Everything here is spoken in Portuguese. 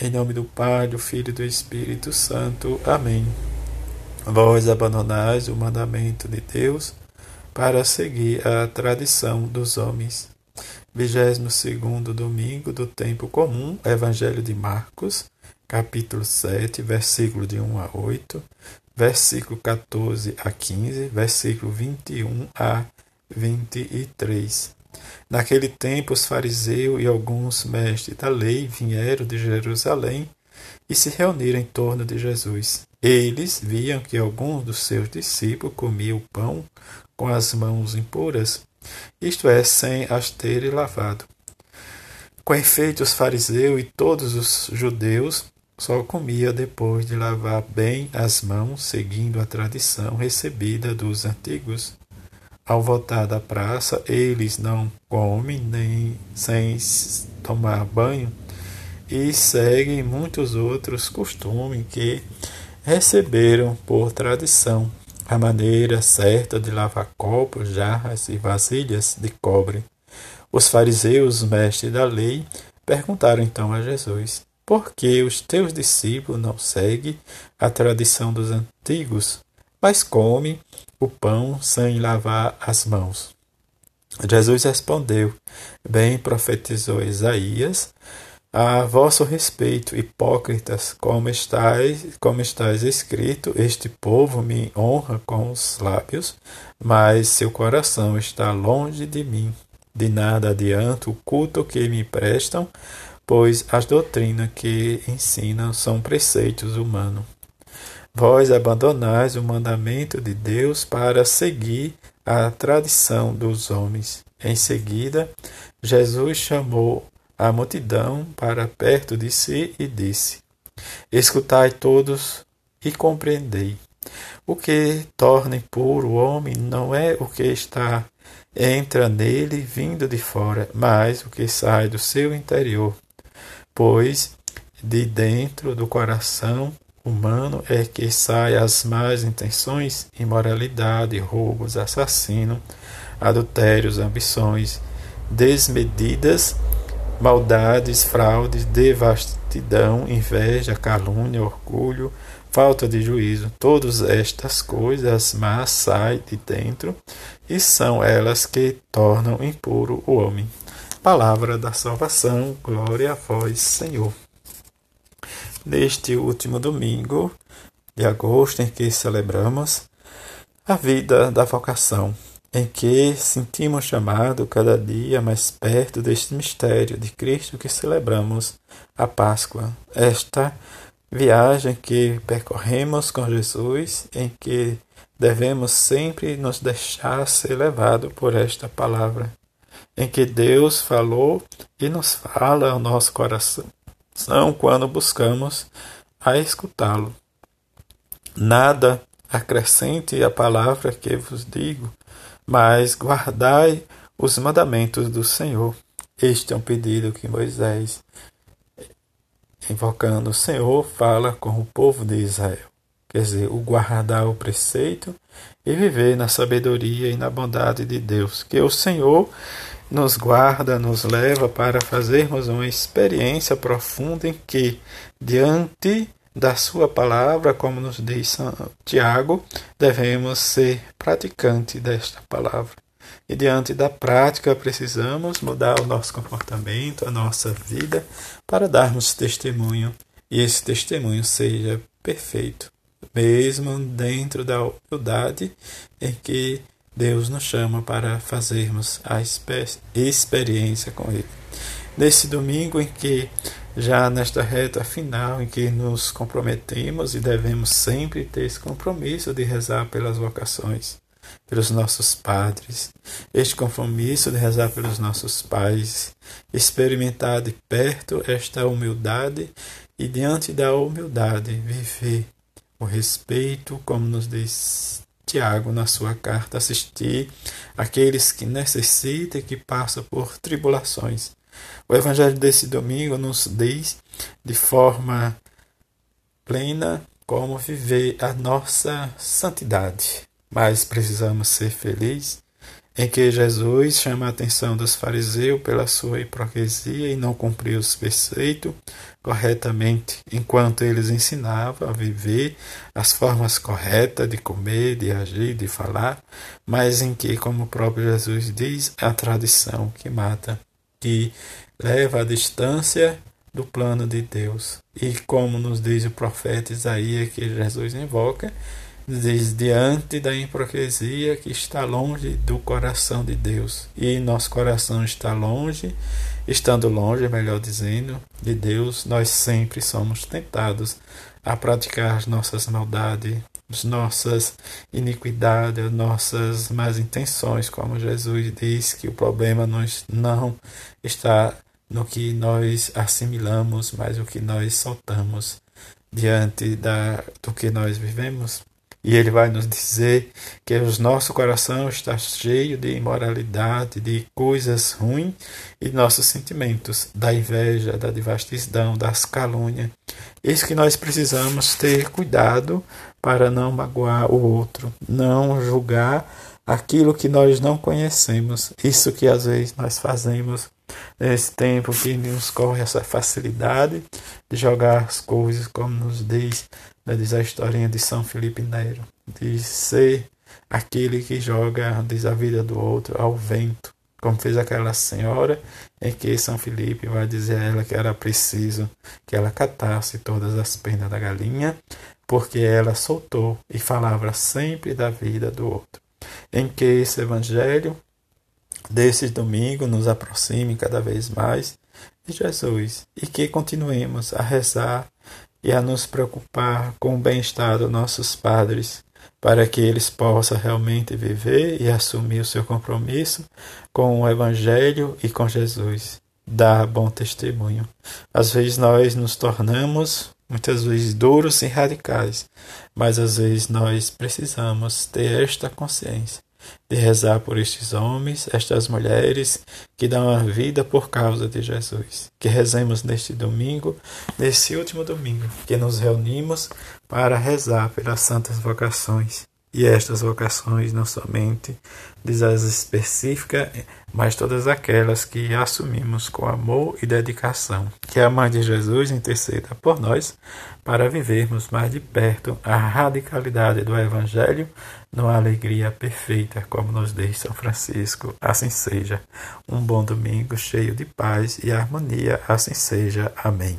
Em nome do Pai, do Filho e do Espírito Santo. Amém. Vós abandonais o mandamento de Deus para seguir a tradição dos homens. 22 domingo do tempo comum, Evangelho de Marcos, capítulo 7, versículo de 1 a 8, versículo 14 a 15, versículo 21 a 23. Naquele tempo, os fariseus e alguns mestres da lei vieram de Jerusalém e se reuniram em torno de Jesus. Eles viam que alguns dos seus discípulos comiam pão com as mãos impuras, isto é, sem as terem lavado. Com efeito, os fariseus e todos os judeus só comia depois de lavar bem as mãos, seguindo a tradição recebida dos antigos. Ao voltar da praça, eles não comem nem sem tomar banho e seguem muitos outros costumes que receberam por tradição a maneira certa de lavar copos, jarras e vasilhas de cobre. Os fariseus, mestres da lei, perguntaram então a Jesus: Por que os teus discípulos não seguem a tradição dos antigos, mas comem o pão sem lavar as mãos. Jesus respondeu: Bem profetizou Isaías a vosso respeito, hipócritas, como estáis, como estáis escrito, este povo me honra com os lábios, mas seu coração está longe de mim. De nada adianta o culto que me prestam, pois as doutrinas que ensinam são preceitos humanos. Vós abandonais o mandamento de Deus para seguir a tradição dos homens. Em seguida, Jesus chamou a multidão para perto de si e disse: Escutai todos e compreendei. O que torna impuro o homem não é o que está entra nele vindo de fora, mas o que sai do seu interior. Pois de dentro do coração humano é que sai as más intenções, imoralidade, roubos, assassino, adultérios, ambições desmedidas, maldades, fraudes, devastidão, inveja, calúnia, orgulho, falta de juízo. Todas estas coisas más saem de dentro e são elas que tornam impuro o homem. Palavra da salvação, glória a vós, Senhor neste último domingo de agosto, em que celebramos a vida da vocação, em que sentimos chamado cada dia mais perto deste mistério de Cristo que celebramos a Páscoa. Esta viagem que percorremos com Jesus, em que devemos sempre nos deixar ser levado por esta palavra, em que Deus falou e nos fala ao nosso coração são quando buscamos a escutá-lo. Nada acrescente a palavra que vos digo, mas guardai os mandamentos do Senhor. Este é um pedido que Moisés, invocando o Senhor, fala com o povo de Israel. Quer dizer, o guardar o preceito e viver na sabedoria e na bondade de Deus. Que o Senhor nos guarda, nos leva para fazermos uma experiência profunda em que, diante da Sua palavra, como nos diz Tiago, devemos ser praticantes desta palavra. E diante da prática, precisamos mudar o nosso comportamento, a nossa vida, para darmos testemunho e esse testemunho seja perfeito, mesmo dentro da humildade em que Deus nos chama para fazermos a experiência com Ele. Nesse domingo em que, já nesta reta final, em que nos comprometemos e devemos sempre ter esse compromisso de rezar pelas vocações, pelos nossos padres, este compromisso de rezar pelos nossos pais, experimentar de perto esta humildade e, diante da humildade, viver o respeito, como nos diz Tiago, na sua carta, assistir aqueles que necessitam e que passam por tribulações. O Evangelho desse domingo nos diz de forma plena como viver a nossa santidade, mas precisamos ser felizes em que Jesus chama a atenção dos fariseus pela sua hipocrisia e não cumpriu os preceitos corretamente, enquanto eles ensinavam a viver as formas corretas de comer, de agir, de falar, mas em que, como o próprio Jesus diz, a tradição que mata, que leva à distância do plano de Deus. E como nos diz o profeta Isaías que Jesus invoca, diz diante da hipocrisia que está longe do coração de Deus. E nosso coração está longe, estando longe, melhor dizendo, de Deus, nós sempre somos tentados a praticar as nossas maldades, as nossas iniquidades, as nossas más intenções, como Jesus diz que o problema não está no que nós assimilamos, mas o que nós soltamos diante da, do que nós vivemos. E ele vai nos dizer que o nosso coração está cheio de imoralidade, de coisas ruins e nossos sentimentos, da inveja, da devastidão, das calúnias. Isso que nós precisamos ter cuidado para não magoar o outro, não julgar aquilo que nós não conhecemos. Isso que às vezes nós fazemos nesse tempo que nos corre essa facilidade de jogar as coisas, como nos diz, né, diz a historinha de São Felipe Nero, de ser aquele que joga diz, a vida do outro ao vento, como fez aquela senhora em que São Felipe vai dizer a ela que era preciso que ela catasse todas as penas da galinha, porque ela soltou e falava sempre da vida do outro. Em que esse evangelho desses domingos nos aproxime cada vez mais de Jesus e que continuemos a rezar e a nos preocupar com o bem-estar dos nossos padres, para que eles possam realmente viver e assumir o seu compromisso com o Evangelho e com Jesus. Dar bom testemunho. Às vezes nós nos tornamos muitas vezes duros e radicais, mas às vezes nós precisamos ter esta consciência de rezar por estes homens, estas mulheres que dão a vida por causa de Jesus. Que rezemos neste domingo, nesse último domingo, que nos reunimos para rezar pelas santas vocações. E estas vocações não somente diz as específicas, mas todas aquelas que assumimos com amor e dedicação. Que a Mãe de Jesus interceda por nós para vivermos mais de perto a radicalidade do Evangelho numa alegria perfeita, como nos diz São Francisco. Assim seja. Um bom domingo cheio de paz e harmonia. Assim seja. Amém.